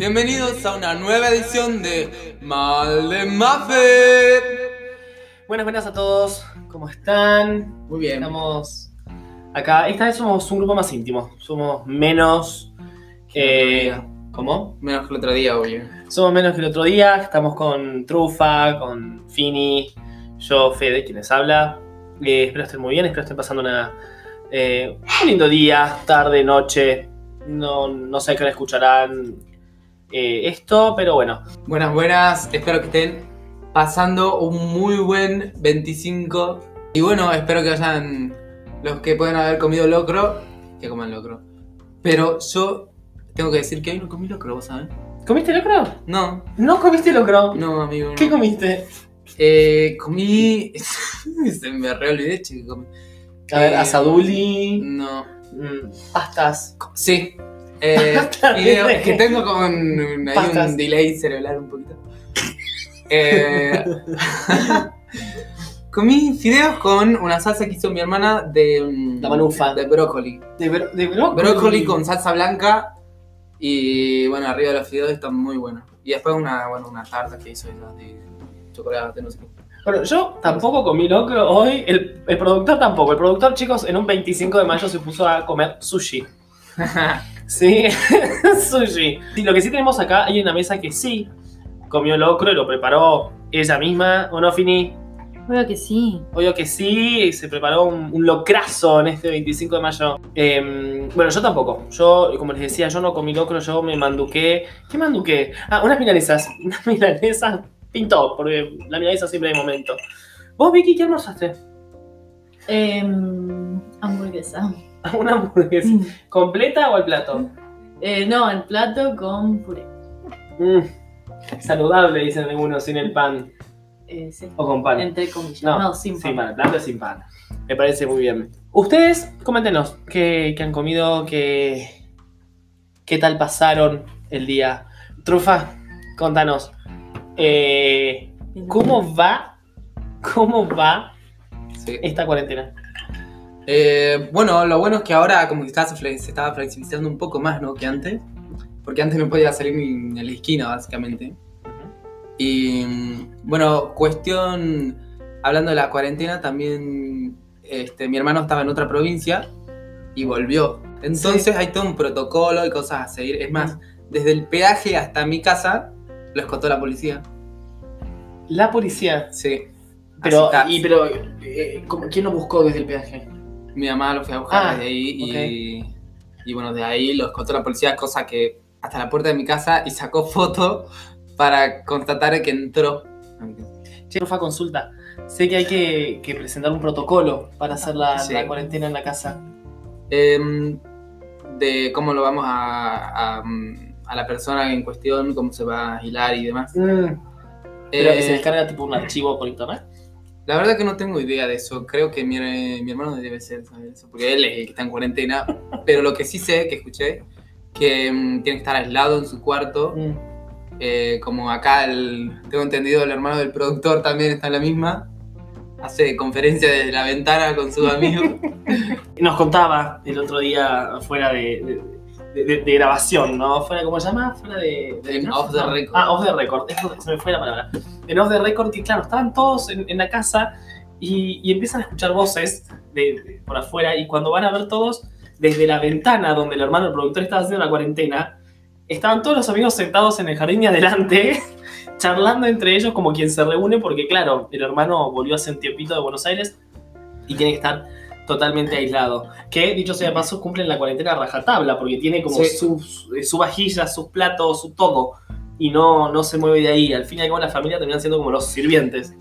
Bienvenidos a una nueva edición de Mal de Muffet. Buenas, buenas a todos. ¿Cómo están? Muy bien. Estamos acá. Esta vez somos un grupo más íntimo. Somos menos. Que eh, ¿Cómo? Menos que el otro día, obvio. Somos menos que el otro día. Estamos con Trufa, con Fini, yo, Fede, quien les habla. Eh, espero estén muy bien. Espero estén pasando una, eh, un lindo día, tarde, noche. No, no sé qué hora escucharán eh, esto, pero bueno. Buenas, buenas. Espero que estén pasando un muy buen 25. Y bueno, espero que vayan los que pueden haber comido locro, que coman locro. Pero yo tengo que decir que hoy no comí locro, ¿vos sabés? ¿Comiste locro? No, ¿No comiste locro? no, amigo. no. ¿Qué comiste? Eh, comí. Se me re olvidé, comí. A ver, Eh, asaduli, No. mm, pastas. Sí. Eh, video- es que tengo con ahí Pastas. un delay cerebral un poquito. Eh, comí fideos con una salsa que hizo mi hermana de. mm, La manufa. De brócoli. De, bro- de brócoli. Brócoli con salsa blanca. Y bueno, arriba de los fideos están muy buenos. Y después una, bueno, una tarta que hizo ella de chocolate, no sé qué. Bueno, yo tampoco comí locro hoy. El, el productor tampoco. El productor, chicos, en un 25 de mayo se puso a comer sushi. Sí, sushi. Sí, lo que sí tenemos acá, hay una mesa que sí comió locro y lo preparó ella misma. ¿O no, Fini? Obvio que sí. Obvio que sí, se preparó un, un locrazo en este 25 de mayo. Em, bueno, yo tampoco. Yo, como les decía, yo no comí locro, yo me manduqué. ¿Qué manduqué? Ah, unas milanesas. Unas milanesas pintó, porque la milanesa siempre hay momento. ¿Vos, Vicky, qué almorzaste? Em, hamburguesa. ¿Una hamburguesa completa o al plato? Eh, no, el plato con puré. Mm, saludable, dicen algunos, sin el pan. Eh, sí. O con pan. Entre comillas. No, No, sin Sin pan. pan, el plato es sin pan. Me parece muy bien. Ustedes, coméntenos, ¿qué, qué han comido? ¿Qué, ¿Qué tal pasaron el día? Trufa, contanos. eh, ¿Cómo va? ¿Cómo va Sí. esta cuarentena? Eh, bueno, lo bueno es que ahora como que está- se, estaba flexibilizando un poco más, ¿no? Que antes. Porque antes no podía salir ni a la esquina, básicamente. Y bueno, cuestión, hablando de la cuarentena, también este, mi hermano estaba en otra provincia y volvió. Entonces hay todo un protocolo y cosas a seguir. Es más, desde el peaje hasta mi casa lo escotó la policía. La policía. Sí. Pero, y, pero eh, ¿cómo- ¿quién lo buscó desde el peaje? Mi mamá lo fue a buscar Ah, desde ahí y, y bueno, de ahí lo escoltó la policía, cosa que hasta la puerta de mi casa y sacó foto para constatar que entró. Che, Trufa, consulta. Sé que hay que, que presentar un protocolo para hacer la, Sí. la cuarentena en la casa. Em, de cómo lo vamos a, a, mm, a la persona en cuestión, cómo se va a aislar y demás. Pero Eh, que se descarga tipo un archivo por internet. La verdad que no tengo idea de eso. Creo que mi, mi hermano debe ser, saber eso, porque él es el que está en cuarentena. Pero lo que sí sé, que escuché, que mm, tiene que estar aislado en su cuarto. Mm. Eh, como acá el, tengo entendido, el hermano del productor también está en la misma. Hace conferencia desde la ventana con sus amigos. Nos contaba el otro día fuera de, de, de- de grabación, ¿no? Fuera, ¿cómo se llama? Fuera de... de- En ¿no? off the No. record. Ah, off the record. Eso, se me fue la palabra. En off the record, que claro, estaban todos en, en la casa y, y empiezan a escuchar voces de- por afuera y cuando van a ver todos, desde la ventana donde el hermano del productor estaba haciendo la cuarentena, estaban todos los amigos sentados en el jardín de adelante, charlando entre ellos como quien se reúne, porque claro, el hermano volvió hace un tiempito de Buenos Aires y tiene que estar totalmente aislado. Que, dicho sea de paso, cumplen la cuarentena rajatabla, porque tiene como Sí. sus, eh, su vajilla, sus platos, su todo, y no, no se mueve de ahí. Al fin y al cabo la familia terminan siendo como los sirvientes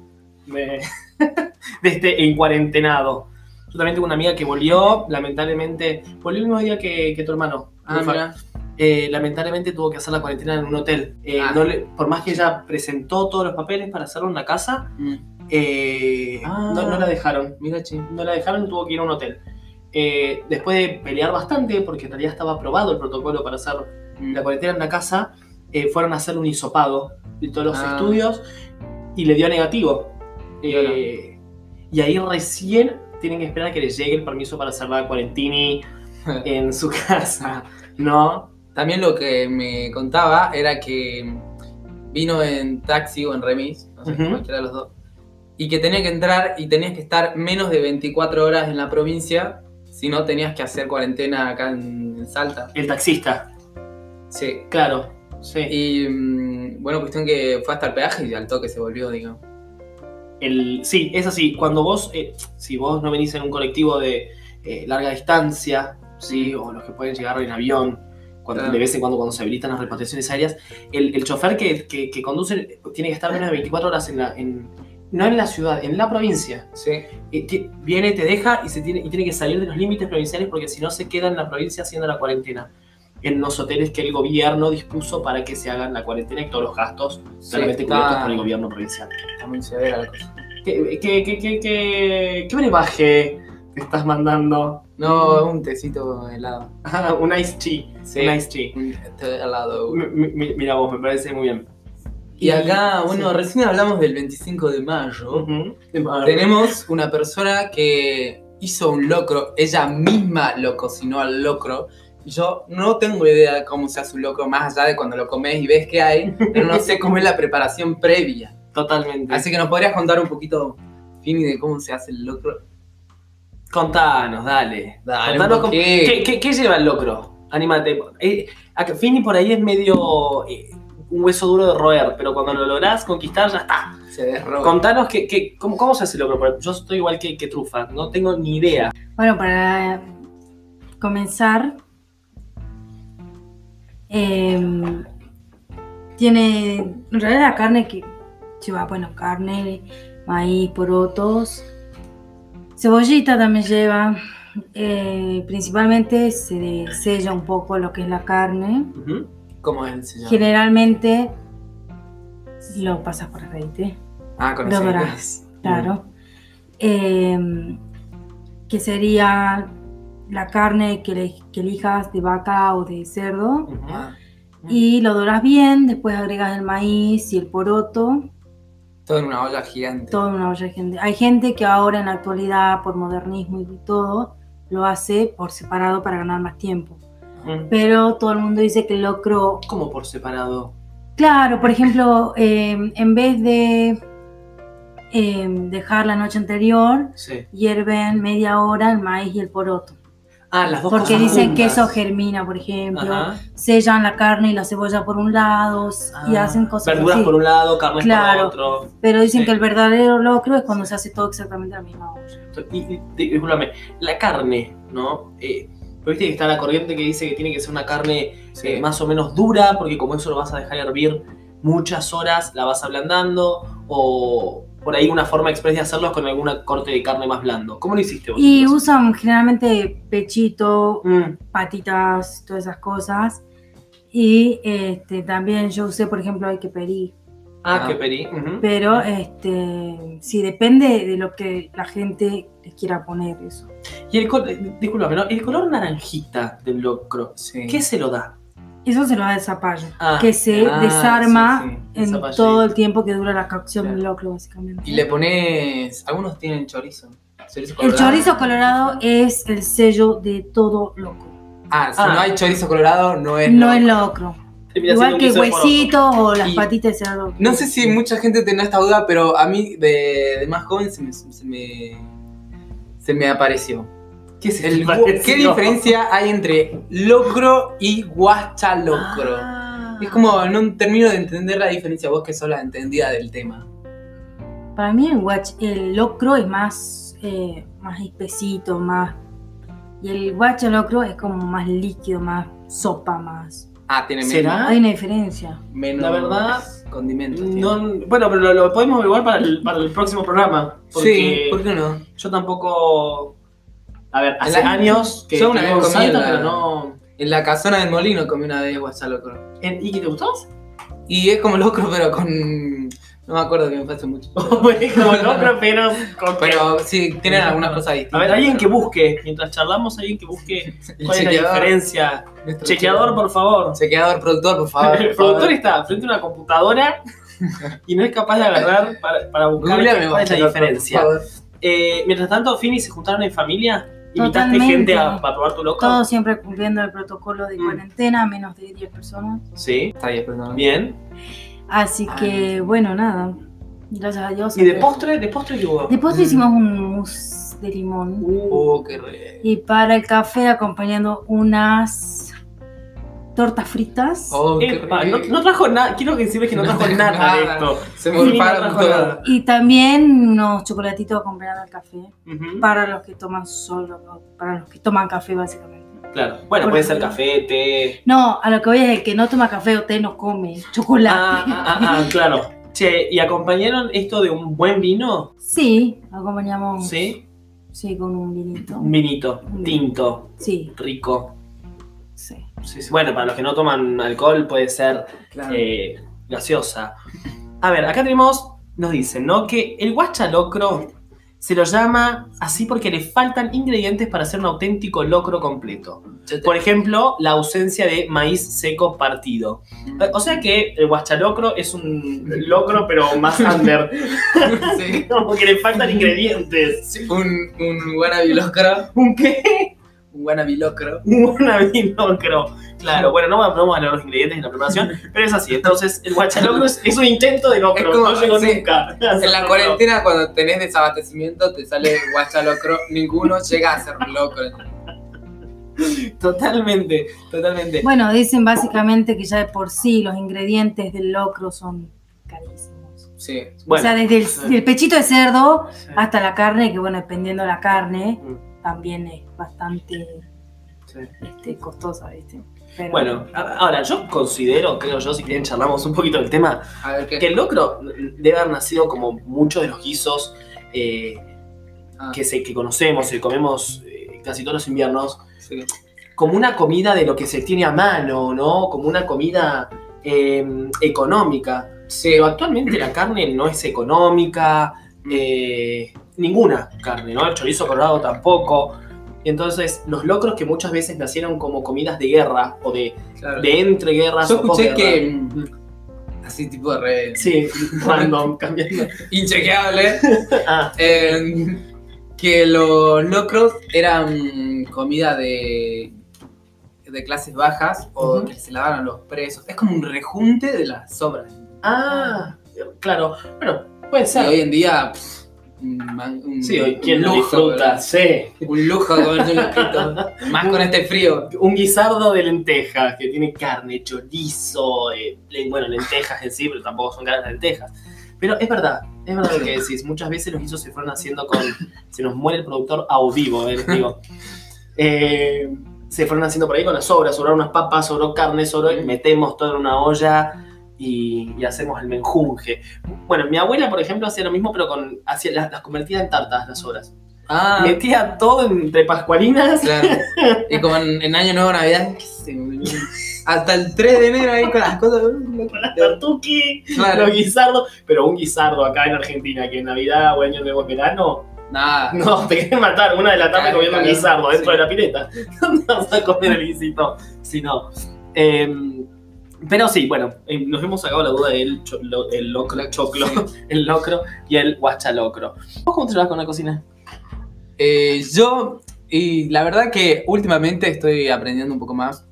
de, de este encuarentenado. Yo también tengo una amiga que volvió, lamentablemente, volvió el mismo día que, que tu hermano. Ah, mira. Eh, lamentablemente tuvo que hacer la cuarentena en un hotel. Eh, Ah. no le- por más que ella presentó todos los papeles para hacerlo en la casa, Mm. Eh, Ah. no, no la dejaron. Mira, chi. No la dejaron tuvo que ir a un hotel. Eh, después de pelear bastante, porque en realidad estaba aprobado el protocolo para hacer Mm. la cuarentena en la casa, eh, fueron a hacer un hisopado de todos los Ah. estudios y le dio negativo. Eh, y ahí recién tienen que esperar a que les llegue el permiso para hacer la cuarentini en su casa, ¿no? también lo que me contaba era que vino en taxi o en remis, no sé, Ujú. cualquiera de los dos, y que tenía que entrar y tenías que estar menos de 24 horas en la provincia, si no tenías que hacer cuarentena acá en, en Salta. El taxista. Sí. Claro. Sí. Y mm, bueno, cuestión que fue hasta el peaje y al toque se volvió, digamos. El, sí, es así. Cuando vos, eh, si vos no venís en un colectivo de eh, larga distancia, sí, o los que pueden llegar en avión, cuando, Claro. de vez en cuando cuando se habilitan las repatriaciones aéreas, el, el chofer que, que, que conduce tiene que estar menos de 24 horas en la, en, no en la ciudad, en la provincia. Sí. Y viene, te deja y, se tiene, y tiene que salir de los límites provinciales porque si no se queda en la provincia haciendo la cuarentena. En los hoteles que el gobierno dispuso para que se hagan la cuarentena y todos los gastos claramente cubiertos por el gobierno provincial. Está muy severa la cosa. ¿Qué, qué, qué, qué, qué, qué brebaje te estás mandando? No, un tecito helado. Ah, un ice tea. Sí. Un ice tea. Un helado. Mi- mi- Mira vos, me parece muy bien. Y acá, bueno, recién hablamos del 25 de mayo. Tenemos una persona que hizo un locro, ella misma lo cocinó al locro. Yo no tengo idea de cómo se hace un locro más allá de cuando lo comes y ves que hay, pero no sé cómo es la preparación previa. Totalmente. Así que nos podrías contar un poquito, Fini, de cómo se hace el locro. Contanos, dale. Dale, Contanos. ¿qué, qué, qué lleva el locro? Anímate. Eh, Fini por ahí es medio eh, un hueso duro de roer, pero cuando lo lográs conquistar ya está. Se desroba. Contanos que, que- cómo, cómo se hace el locro. Porque Yo estoy igual que, que Trufa, no tengo ni idea. Bueno, para comenzar, em, tiene en realidad la carne que lleva, bueno, carne, maíz, porotos, cebollita también lleva. eh, principalmente se sella un poco lo que es la carne. Ujú. ¿Cómo es? llama? Generalmente lo pasas por aceite. Ah, con Lo aceite. dorás. Claro. Eh, que sería la carne que, le- que elijas de vaca o de cerdo. Ah, Y lo doras bien, después agregas el maíz y el poroto, todo en una olla gigante. todo en una olla de gente. Hay gente que ahora en la actualidad, por modernismo y todo, lo hace por separado para ganar más tiempo. Pero todo el mundo dice que el locro ¿Cómo por separado? Claro, por ejemplo, eh, en vez de eh, dejar la noche anterior, Sí. hierven media hora el maíz y el poroto. Ah, las dos Porque dicen que juntas. eso germina, por ejemplo. Ajá. Sellan la carne y la cebolla por un lado y Ah, hacen cosas Verduras así. por un lado, carnes Claro. por otro. Pero dicen Sí. que el verdadero locro es cuando se hace todo exactamente a la misma. Y, y- discúlpame, la carne, ¿no? Eh, pero viste que está la corriente que dice que tiene que ser una carne Sí. eh, más o menos dura, porque como eso lo vas a dejar hervir muchas horas, la vas ablandando, o por ahí una forma express de hacerlo es con alguna corte de carne más blando. ¿Cómo lo hiciste vos? Y usan generalmente pechito, Mm, patitas, todas esas cosas. Y este, también yo usé, por ejemplo, hay que pedir. Ah, Ah. qué peri. Pero este, sí, depende de lo que la gente les quiera poner eso. Y el discúlpame, ¿no? El color naranjita del locro, Sí. ¿qué se lo da? Eso se lo da el zapallo, Ah, que se ah, desarma sí, sí, el en todo el tiempo que dura la cocción Claro. del locro, básicamente. Y le pones. Algunos tienen chorizo. chorizo el chorizo colorado es el sello de todo locro. Ah, si Ah. no hay chorizo colorado, no es. no loco. es locro. Termina Igual que huesitos o las Y- patitas de cerdo. No sé si mucha gente tendrá esta duda, pero a mí de, de más joven se me, se me, se me apareció. ¿Qué es El ¿Qué diferencia hay entre locro y guachalocro? Ah. Es como no termino de entender la diferencia, vos que sos la entendida del tema. Para mí el, guach- el locro es más, eh, más espesito, más... Y el guachalocro es como más líquido, más sopa, más... Ah, tiene ¿Será? menos, Hay una diferencia. menos La verdad, condimentos. tiene. No, bueno, pero lo, lo podemos averiguar para el, para el próximo programa. Porque Sí, ¿por qué no? yo tampoco. A ver, hace la- años que yo una vez comí en Salta, la- pero no. En la casona del molino comí una vez guachalocro. ¿En- ¿Y qué te gustó? Y es como locro, pero con. No me acuerdo que me fue hace mucho. Como locro, pero con Pero sí, tienen algunas cosas A distintas. ver, alguien que busque, mientras charlamos, alguien que busque El cuál es la chequeador, diferencia. Chequeador, por favor. Chequeador, productor, por favor. El por productor favor. está frente a una computadora y no es capaz de agarrar para, para buscar cuál es la diferencia. por favor. Eh, mientras tanto, Fini se juntaron en familia. ¿Invitaste Totalmente. gente a, a probar tu locro? Todos siempre cumpliendo el protocolo de Mm. cuarentena, menos de 10 personas. Sí. Está bien, perdón. Bien. Así que, bueno, nada. Gracias a Dios. ¿Y de aunque- postre? ¿De postre qué hubo? De postre Mm. hicimos un mousse de limón. Uh, Oh, qué re. Y para el café acompañando unas tortas fritas. Oh, qué epa, re. no, no trajo nada. Quiero decirles que no No trajo nada de esto. Se me no. Y también unos chocolatitos acompañando al café. Para los que toman solo, para los que toman café básicamente. Claro. Bueno, Por puede ser café, té. No, a lo que voy es el que no toma café o té no come chocolate. Ah, ah, ah, ah, claro. Che, ¿y acompañaron esto de un buen vino? Sí, acompañamos. Sí. Sí, con un vinito. Un vinito, Un tinto, Sí, rico. sí. Sí, sí. Bueno, para los que no toman alcohol puede ser Claro. eh, gaseosa. A ver, acá tenemos, nos dicen, ¿no? Que el guachalocro se lo llama así porque le faltan ingredientes para hacer un auténtico locro completo. Por ejemplo, la ausencia de maíz seco partido. Eh, O sea que el guachalocro es un locro pero más under. Sí. Como que le faltan ingredientes. Sí, Un, un wannabe locro. ¿Un qué? Un wannabe locro. Un locro. Claro, bueno, no vamos a leer los ingredientes en la preparación, pero es así. Entonces, el guachalocro es, es un intento de locro, Es como- no llegó sí. nunca. En la cuarentena, cuando tenés desabastecimiento, te sale guacha locro. Ninguno llega a ser locro. Totalmente, totalmente. Bueno, dicen básicamente que ya de por sí los ingredientes del locro son carísimos. Sí. Bueno, o sea, desde el, pechito de cerdo Sí. hasta la carne, que bueno, dependiendo de la carne, Mm, también es bastante sí. este, costosa, ¿viste? Pero- Bueno, ahora yo considero, creo yo, si quieren charlamos un poquito del tema, A ver qué. que el locro debe haber nacido como muchos de los guisos eh, Ah, que, se, que conocemos y que comemos eh, casi todos los inviernos, sí. como una comida de lo que se tiene a mano, ¿no? Como una comida eh, económica. Sí, Pero actualmente la carne no es económica, eh, ninguna carne, ¿no? El chorizo colorado tampoco. Entonces los locros que muchas veces nacieron como comidas de guerra o de, claro. de entreguerras Yo escuché que. mm, Así, tipo re. Sí, random, cambiando. Inchequeable. Ah, eh, que los locros eran comida de. de clases bajas o que se la daban a los presos. Es como un rejunte de las sobras. ah, claro. Bueno, puede Y ser. hoy en día. pff, man- un- Sí, hoy quien un lo lujo, disfruta, sí. Un lujo comerse un loquito. Más con este frío. Un guisardo de lentejas que tiene carne, chorizo, eh, bueno, lentejas en sí, pero tampoco son caras lentejas. Pero es verdad, es verdad lo que decís. Muchas veces los guisos se fueron haciendo con. Se nos muere el productor a vivo, eh, les digo. Eh, se fueron haciendo por ahí con las sobras, sobraron unas papas, sobró carne, sobró, metemos todo en una olla y, y hacemos el menjunje. Bueno, mi abuela, por ejemplo, hacía lo mismo, pero con, hacía, las, las convertía en tartas las sobras. Ah, Metía todo entre pascualinas. claro. Y como en, en Año Nuevo, Navidad, hasta el 3 de enero ahí con las cosas. con las tartuki, Claro. los guisardos, pero un guisardo acá en Argentina, que en Navidad o Año Nuevo verano, Nada. no, te quieren matar, una de la tarde Claro, comiendo un guisardo dentro sí. de la pileta. ¿Dónde vas a comer el guisito? Si no. Em, pero sí, bueno, eh, nos hemos sacado la duda del cho- lo- el locro, choclo, el locro y el guachalocro. ¿Vos cómo te llevas con la cocina? Eh, yo, y la verdad que últimamente estoy aprendiendo un poco más.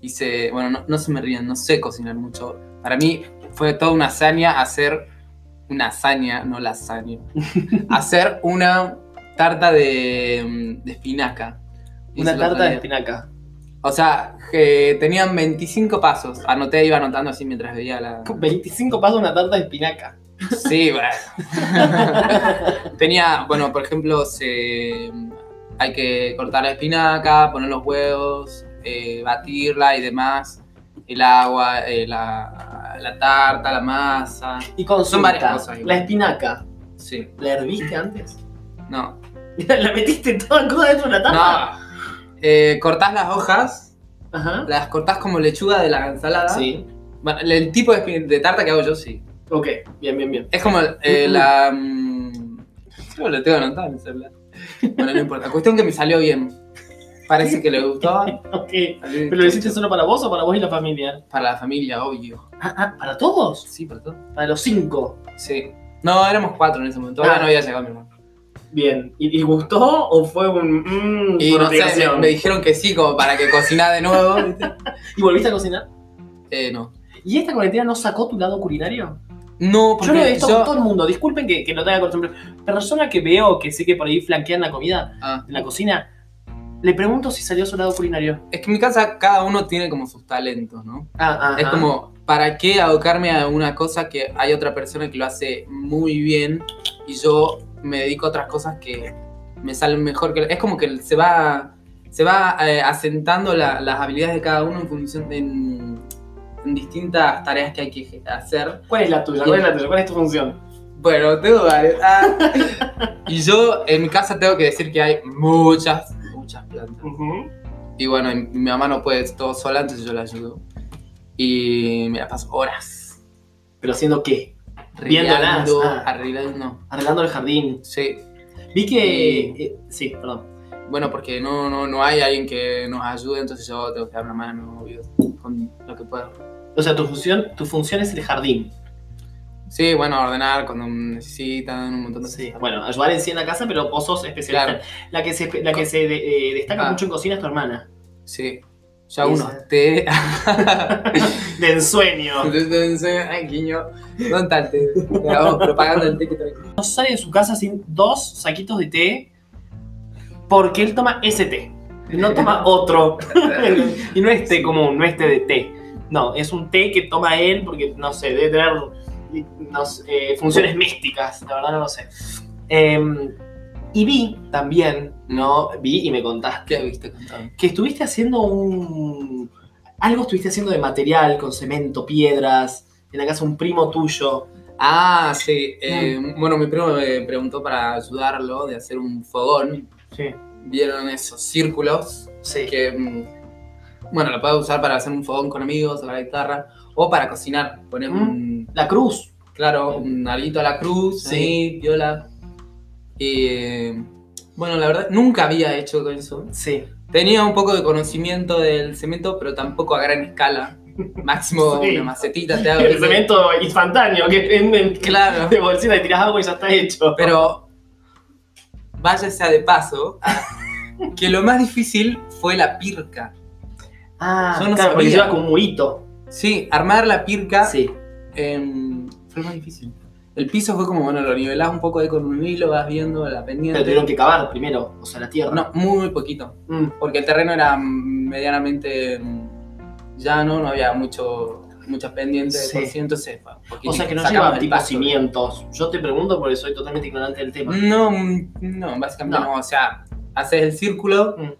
Hice, bueno, no, no se me rían, no sé cocinar mucho. Para mí fue toda una hazaña hacer una hazaña, no lasaña. hacer una tarta de, mm, de espinaca. Una tarta de espinaca. O sea, que tenían 25 pasos. Anoté, iba anotando así mientras veía la. 25 pasos una tarta de espinaca. Sí, bueno. Tenía, bueno, por ejemplo, se, hay que cortar la espinaca, poner los huevos, eh, batirla y demás. El agua, eh, la, la tarta, la masa. Y con Son varias cosas. La espinaca, Sí, ¿la herviste antes? no. ¿La metiste toda cruda dentro de la tarta? No. Eh, cortás las hojas, Ajá. las cortás como lechuga de la ensalada. Sí. Bueno, el, tipo de, tarta que hago yo, sí. Ok, bien, bien, bien. Es como eh, la. mm, Yo lo tengo anotado en el celular. Bueno, no importa. Cuestión que me salió bien. Parece que le gustó. Ok. ¿Pero lo hiciste solo para vos o para vos y la familia? Para la familia, obvio. Ah, ah, ¿para todos? Sí, para todo. Para los cinco. Sí. No, éramos cuatro en ese momento. Todavía Ah. no había llegado mi hermano. Bien. ¿Y, y gustó o fue un. mmm, Y no sé, me, me dijeron que sí, como para que cocinara de nuevo. ¿Y volviste a cocinar? Eh, no. ¿Y esta cuarentena no sacó tu lado culinario? No, Yo lo he porque visto yo... con todo el mundo. Disculpen que, que lo tenga costumbre. Persona que veo que sé que por ahí flanquean la comida Ah, en la cocina, le pregunto si salió su lado culinario. es que en mi casa cada uno tiene como sus talentos, ¿no? Ah, Es como, ¿para qué abocarme a una cosa que hay otra persona que lo hace muy bien y yo me dedico a otras cosas que me salen mejor que... Es como que se va, se va eh, asentando la- las habilidades de cada uno en función de... En, en distintas tareas que hay que hacer. ¿Cuál es la tuya? ¿Cuál es la tuya? ¿Cuál es tu función? Bueno, tengo varias. Ah. y yo en mi casa tengo que decir que hay muchas, muchas plantas. Y bueno, mi mamá no puede todo sola, entonces yo la ayudo. Y me la paso horas. ¿Pero haciendo qué? Viéndolas, Arreglando, ah. arreglando. Arreglando el jardín. Sí. Vi que. Y- eh, sí, perdón. Bueno, porque no, no, no hay alguien que nos ayude, entonces yo tengo que dar una mano, obvio, con lo que puedo. O sea, tu función, tu función es el jardín. Sí, bueno, ordenar cuando necesitan un montón de Sí. cosas. Bueno, ayudar en sí en la casa, pero vos sos especialista. Claro. La que se, la que se de- eh, destaca Ah. mucho en cocina es tu hermana. Sí. Yo hago Esa. unos té. De ensueño. Ay, guiño. ¿Dónde está el té? Le hago propaganda del té que traigo. No sale de su casa sin dos saquitos de té porque él toma ese té. No toma otro. y no es té común, no es té de té. No, es un té que toma él porque, no sé, debe tener no sé, eh, funciones místicas. La verdad no lo sé. Em, y vi también, ¿no? Vi y me contaste ¿Qué viste que estuviste haciendo un. Algo estuviste haciendo de material, con cemento, piedras, en la casa un primo tuyo. Ah, sí. eh, Bueno, mi primo me preguntó para ayudarlo de hacer un fogón. Sí. Vieron esos círculos Sí. que, mm, bueno, lo puedes usar para hacer un fogón con amigos, tocar la guitarra, o para cocinar. Pones Mm. un, La cruz. claro, un alguito a la cruz, Sí. ahí, viola. Y, bueno, la verdad, nunca había hecho eso. Sí. Tenía un poco de conocimiento del cemento, pero tampoco a gran escala. Máximo Sí. una macetita te hago. El cemento instantáneo, que en, en- Claro. de bolsita y tiras agua y ya está hecho. Pero vaya sea de paso, que lo más difícil fue la pirca. Ah, Yo no claro, porque sabía. lleva como un murito. Sí, armar la pirca Sí. em, fue lo más difícil. El piso fue como, bueno, lo nivelás un poco ahí con un hilo, vas viendo la Pero pendiente. tuvieron que cavar primero, o sea, la tierra. No, muy, muy poquito. Mm. Porque el terreno era medianamente mm, llano, no había mucho, muchas pendientes Sí. por sí, entonces, O sea, que no lleva tipo pasto. cimientos. Yo te pregunto porque soy totalmente ignorante del tema. No, mm, no, básicamente No. no. O sea, haces el círculo, Mm.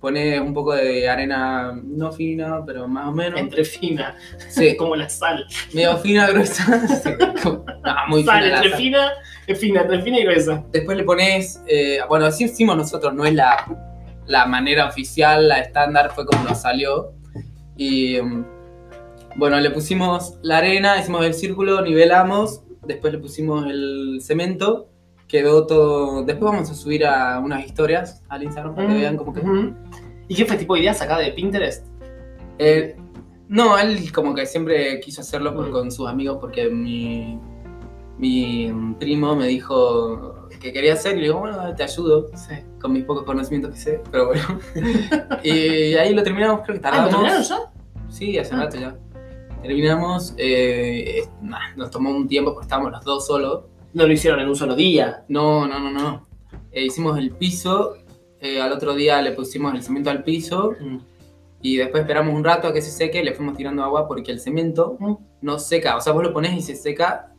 Pones un poco de arena no fina, pero más o menos. Entre fina, Sí, como la sal. medio fina, gruesa. Sí, como- no, muy sal fina. entre fina, es fina, entre fina y gruesa. Después le pones, eh, bueno, así hicimos nosotros, no es la, la manera oficial, la estándar, fue como nos salió. Y mm, bueno, le pusimos la arena, hicimos el círculo, nivelamos, después le pusimos el cemento, quedó todo. Después vamos a subir a unas historias al Instagram para que Mm, vean cómo que. ujú. ¿Y qué fue tipo de idea sacada de Pinterest? Eh, no, él como que siempre quiso hacerlo Mm. con sus amigos porque mi, mi primo me dijo que quería hacer y le digo, bueno, te ayudo Sí. con mis pocos conocimientos que sé, pero bueno. y ahí lo terminamos, creo que Ah, ¿lo tardamos. terminaron ya? Sí, hace Ah. rato ya. Terminamos, eh, es- nah, nos tomó un tiempo porque estábamos los dos solos. No lo hicieron en un solo día. No, no, no, no. Eh, hicimos el piso, eh, al otro día le pusimos el cemento al piso Mm. y después esperamos un rato a que se seque, le fuimos tirando agua porque el cemento Mm. no seca. O sea, vos lo pones y se seca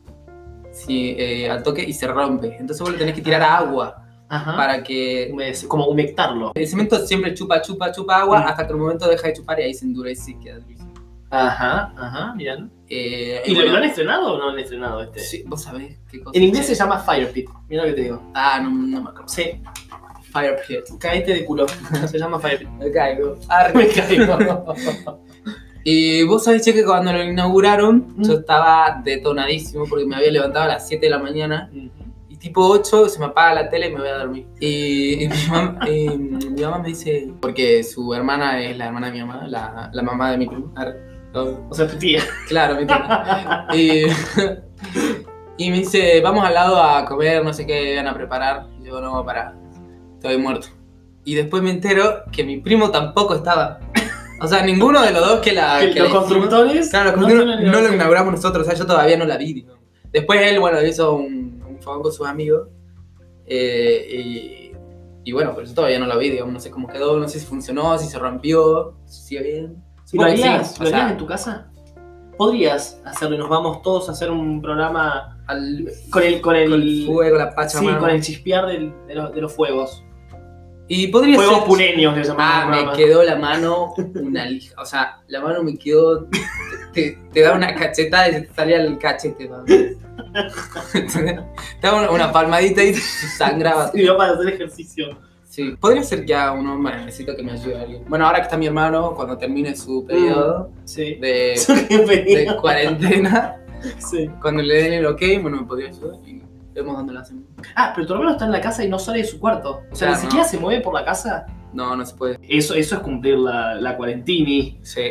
si, eh, al toque y se rompe. Entonces vos le tenés que tirar agua Ajá. para que... Es como humectarlo. El cemento siempre chupa, chupa, chupa agua Mm. hasta que el momento deja de chupar y ahí se endurece y queda durísimo. Ajá, ajá, bien. Eh, ¿Y lo, bueno, lo han estrenado o no han estrenado este? sí, vos sabés qué cosa. En inglés se llama Fire Pit. Mira lo que te digo. Ah, no, no me acuerdo. Sí, Fire Pit. caíste de culo. se llama Fire Pit. Me caigo. Me caigo. Y vos sabés, che, que cuando lo inauguraron, Mm. yo estaba detonadísimo porque me había levantado a las 7 de la mañana y tipo 8 se me apaga la tele y me voy a dormir. Y, y mi, mamá, y mi mamá me dice, porque su hermana es la hermana de mi mamá, la, la mamá de mi primo. O sea, tu tía. Claro, mi tía. y, Y me dice, vamos al lado a comer, no sé qué van a preparar. Y yo, no, para, estoy muerto. Y después me entero que mi primo tampoco estaba. O sea, ninguno de los dos que la. Que que los constructores Claro, no no, no lo inauguramos nosotros, o sea, yo todavía no la vi. digo. Después él, bueno, hizo un, un fogón con sus amigos. eh, y, y bueno, pero yo todavía no la vi, digamos, no sé cómo quedó, no sé si funcionó, si se rompió, si sigue bien. ¿Lo sí, harías, ¿Lo sea, harías en tu casa? ¿Podrías hacerlo y nos vamos todos a hacer un programa al- con el, con el, con el fuego, la sí, pachamama. con el chispear del- de, los, de los fuegos? Y podría Fuegos ser. Ah, me programa. quedó la mano una lija. O sea, la mano me quedó. Te, te da una cachetada y se te salía el cachete. te daba una, una palmadita y te sangraba. Y yo para hacer ejercicio. Sí. Podría ser haga uno. Bueno, necesito que me ayude alguien. Bueno, ahora que está mi hermano, cuando termine su periodo Sí. de, de cuarentena, Sí. cuando le den el ok, bueno, me podría ayudar y vemos dónde lo hacemos. Ah, pero tu hermano está en la casa y no sale de su cuarto. O sea, Claro, ni siquiera no. se mueve por la casa. No, no se puede. Eso, eso es cumplir la, la cuarentini. Sí.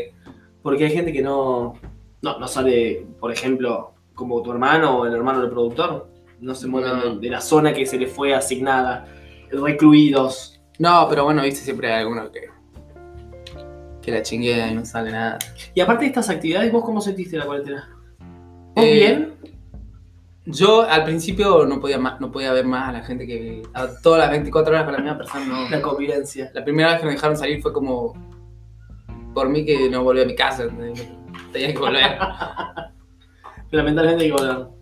Porque hay gente que no, no, no sale, por ejemplo, como tu hermano o el hermano del productor. No se mueven No. de, de la zona que se les fue asignada. Recluidos. No, pero bueno, viste, siempre hay alguno que. que la chinguea y no sale nada. Y aparte de estas actividades, ¿vos cómo sentiste la cuarentena? ¿Vos Eh, bien? Yo al principio no podía más, no podía ver más a la gente que a todas las 24 horas con la misma persona. No. La convivencia. La primera vez que me dejaron salir fue como por mí que no volví a mi casa. ¿entendés? Tenía que volver. Lamentablemente hay que volver.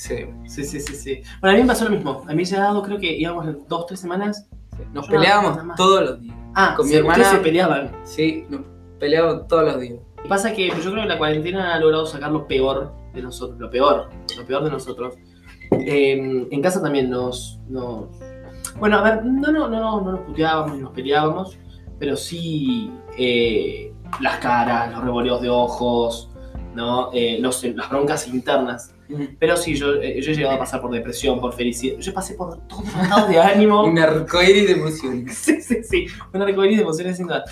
Sí. Sí, sí, sí, sí. Bueno, a mí me pasó lo mismo. A mí se ha dado, creo que íbamos dos, tres semanas. sí. Nos Yo peleábamos todos los días. Ah, Con mi sí, hermana- ustedes se peleaban. Sí, nos peleábamos todos los días. Pasa que yo creo que la cuarentena ha logrado sacar lo peor de nosotros, lo peor, lo peor de nosotros. Eh, en casa también nos, nos- Bueno, a ver, no, no, no, no, no nos puteábamos ni nos peleábamos, pero sí eh, las caras, los revoleos de ojos, ¿no? Eh, los- las broncas internas. Pero sí, yo, eh, yo he llegado a pasar por depresión, por felicidad. Yo pasé por todos los estados de ánimo. Un arcoíris de emociones. Sí, sí, sí. Un arcoíris de emociones sin duda.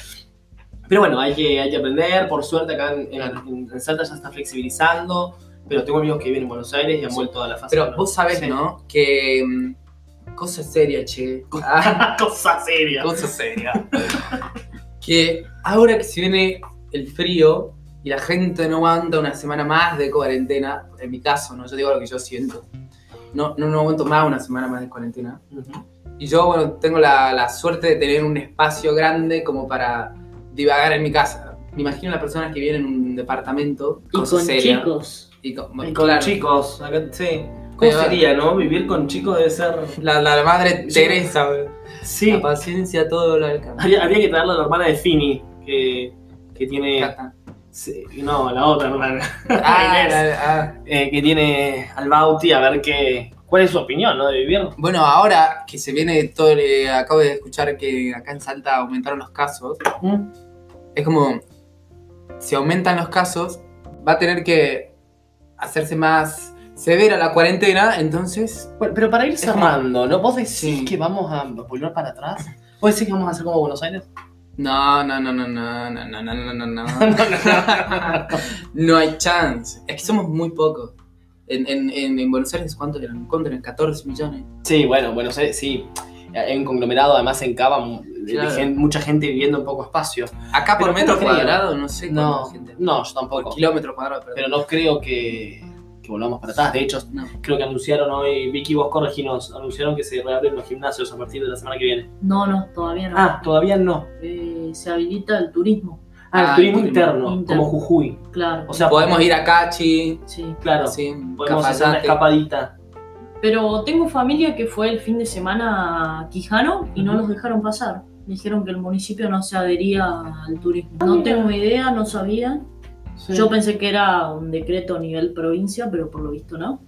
Pero bueno, hay que, hay que aprender. Por suerte, acá en, en- en- Salta ya está flexibilizando. Pero tengo amigos que viven en Buenos Aires y han Sí. vuelto a la fase. Pero vos sabés, Sí. ¿no? Que. mm, Cosa seria, che. Ah, Cosa seria. cosa seria. que ahora que se viene el frío y la gente no aguanta una semana más de cuarentena, en mi caso, ¿no? Yo digo lo que yo siento. No, no, no aguanto más una semana más de cuarentena. Ujú. Y yo, bueno, tengo la, la suerte de tener un espacio grande como para divagar en mi casa. Me imagino las personas que viven en un departamento, Y con seria, chicos. Y con, Y con claro, chicos. acá- sí. ¿Cómo sería, no? Vivir con chicos debe ser. La, la madre. Teresa, güey. Sí. La paciencia todo lo alcanza. Habría, habría que traerle a la hermana de Fini, que, que tiene. Cata. Sí, no, la otra hermana. Ah, Inés. la- ah. Eh, que tiene al Bauti, a ver qué. ¿Cuál es su opinión, no? De vivir. Bueno, ahora que se viene todo, eh, acabo de escuchar que acá en Salta aumentaron los casos. Mm. Es como, si aumentan los casos, va a tener que hacerse más severa la cuarentena, entonces... Bueno, pero para ir cerrando, ¿no? ¿Vos decís Sí. que vamos a volver para atrás? ¿Vos decís que vamos a hacer como Buenos Aires? No, no, no, no, no, no, no, no, no, no, no. No hay chance. Es que somos muy pocos. En, en, en, en Buenos Aires, ¿cuántos eran? ¿Cuántos eran? 14 millones. sí, bueno, Buenos Aires, sí. Hay un conglomerado, además en Cava, Claro. gen- mucha gente viviendo en poco espacio. Acá por Pero metro no creo. cuadrado, no sé No, gente. no, yo Por tampoco. kilómetro cuadrado, perdón. Pero no creo que, que volvamos para atrás. De hecho, No. creo que anunciaron hoy, Vicky, vos correginos, anunciaron que se reabren los gimnasios a partir de la semana que viene. No, no, todavía no. Ah, todavía no. Eh, se habilita el turismo, Ah, el Ah, turismo interno, interno. como Jujuy. claro. O sea, Podemos ir a Cachi, sí. Claro, sí, podemos hacer una escapadita. Pero tengo familia que fue el fin de semana a Quijano y no los dejaron pasar. Dijeron que el municipio no se adhería al turismo. Ah, No mira. tengo idea, no sabía. Sí. Yo pensé que era un decreto a nivel provincia, pero por lo visto no.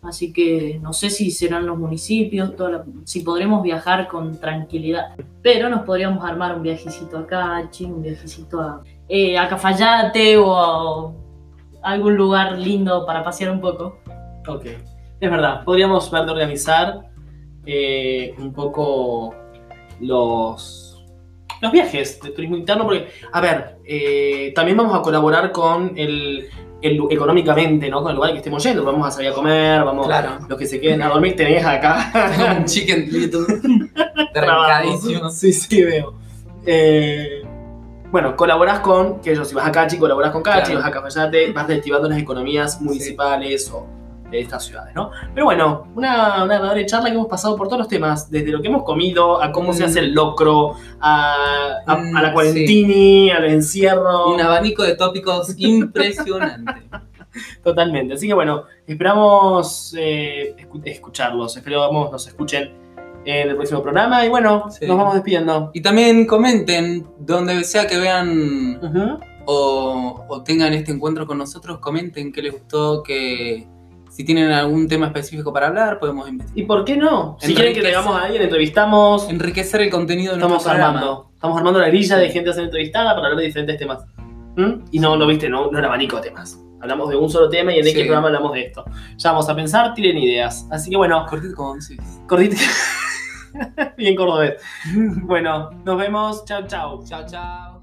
Así que no sé si serán los municipios, toda la- si podremos viajar con tranquilidad. Pero nos podríamos armar un viajecito a Cachi, un viajecito a, eh, a Cafayate o a algún lugar lindo para pasear un poco. Ok. Es verdad, podríamos ver de organizar eh, un poco los, los viajes de turismo interno, porque, a ver, eh, también vamos a colaborar con el, el- económicamente, ¿no? Con el lugar al que estemos yendo. Vamos a salir a comer, vamos, Claro. los que se queden a dormir, tenés acá. Un chicken little. Trancadísimo. Sí, sí, veo. Eh, bueno, colaborás con, que yo, si vas a Cachi, colaborás con Cachi, Claro. vas a Cafayate, vas reactivando las economías municipales o de estas ciudades, ¿no? Pero bueno, una, una agradable charla que hemos pasado por todos los temas, desde lo que hemos comido, a cómo se Mm. hace el locro, a, a- Mm, a la cuarentini, al encierro. Un abanico de tópicos impresionante. Totalmente. Así que bueno, esperamos eh, escu- escucharlos. Esperamos nos escuchen en el próximo programa. Y bueno, Sí. nos vamos despidiendo. Y también comenten donde sea que vean Ujú. o, o tengan este encuentro con nosotros, comenten qué les gustó, que si tienen algún tema específico para hablar, podemos investigar. ¿Y por qué no? Si quieren que tengamos a alguien, entrevistamos. Enriquecer el contenido de Estamos programa. armando. Estamos armando la grilla de Sí. gente a ser entrevistada para hablar de diferentes temas. ¿Mm? Y no, no viste, no, no era abanico de temas. Hablamos de un solo tema y en Sí. este programa hablamos de esto. Ya vamos a pensar, tiren ideas. Así que bueno, Cortito como decís. cortito. Bien cordobés. Bueno, nos vemos. Chao, chao. Chao, chao.